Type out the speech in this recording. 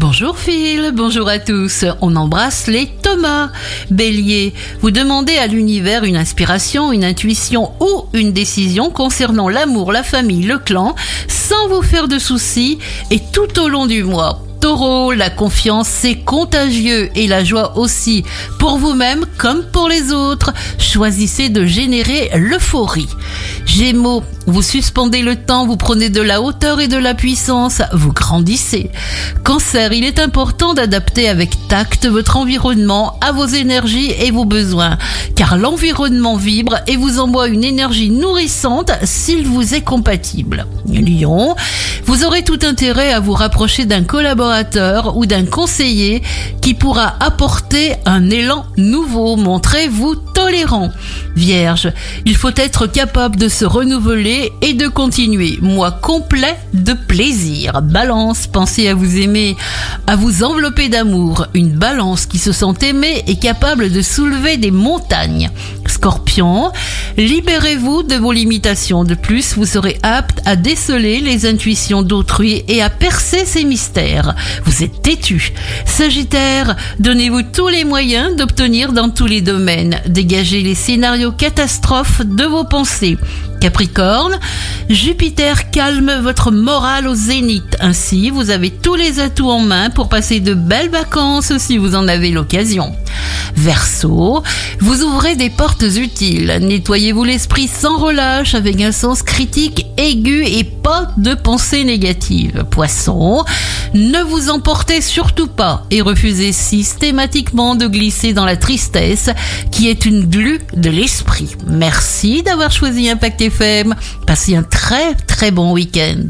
Bonjour Phil, bonjour à tous. On embrasse les Thomas. Bélier, vous demandez à l'univers une inspiration, une intuition ou une décision concernant l'amour, la famille, le clan, sans vous faire de soucis et tout au long du mois. Taureau, la confiance c'est contagieux et la joie aussi, pour vous-même comme pour les autres. Choisissez de générer l'euphorie. Gémeaux, vous suspendez le temps, vous prenez de la hauteur et de la puissance, vous grandissez. Cancer, il est important d'adapter avec tact votre environnement à vos énergies et vos besoins, car l'environnement vibre et vous envoie une énergie nourrissante s'il vous est compatible. Lion, vous aurez tout intérêt à vous rapprocher d'un collaborateur ou d'un conseiller qui pourra apporter un élan nouveau. Montrez-vous tolérant. Vierge, il faut être capable de se renouveler et de continuer. Mois complet de plaisir. Balance, pensez à vous aimer, à vous envelopper d'amour. Une balance qui se sent aimée et capable de soulever des montagnes. Scorpion, libérez-vous de vos limitations. De plus, vous serez apte à déceler les intuitions d'autrui et à percer ces mystères. Vous êtes têtu. Sagittaire, donnez-vous tous les moyens d'obtenir dans tous les domaines. Dégagez les scénarios catastrophes de vos pensées. Capricorne, Jupiter calme votre morale au zénith. Ainsi, vous avez tous les atouts en main pour passer de belles vacances si vous en avez l'occasion. Verseau, vous ouvrez des portes utiles. Nettoyez-vous l'esprit sans relâche avec un sens critique aigu et pas de pensée négative. Poisson, ne vous emportez surtout pas et refusez systématiquement de glisser dans la tristesse qui est une glu de l'esprit. Merci d'avoir choisi Impact FM. Passez un très très bon week-end.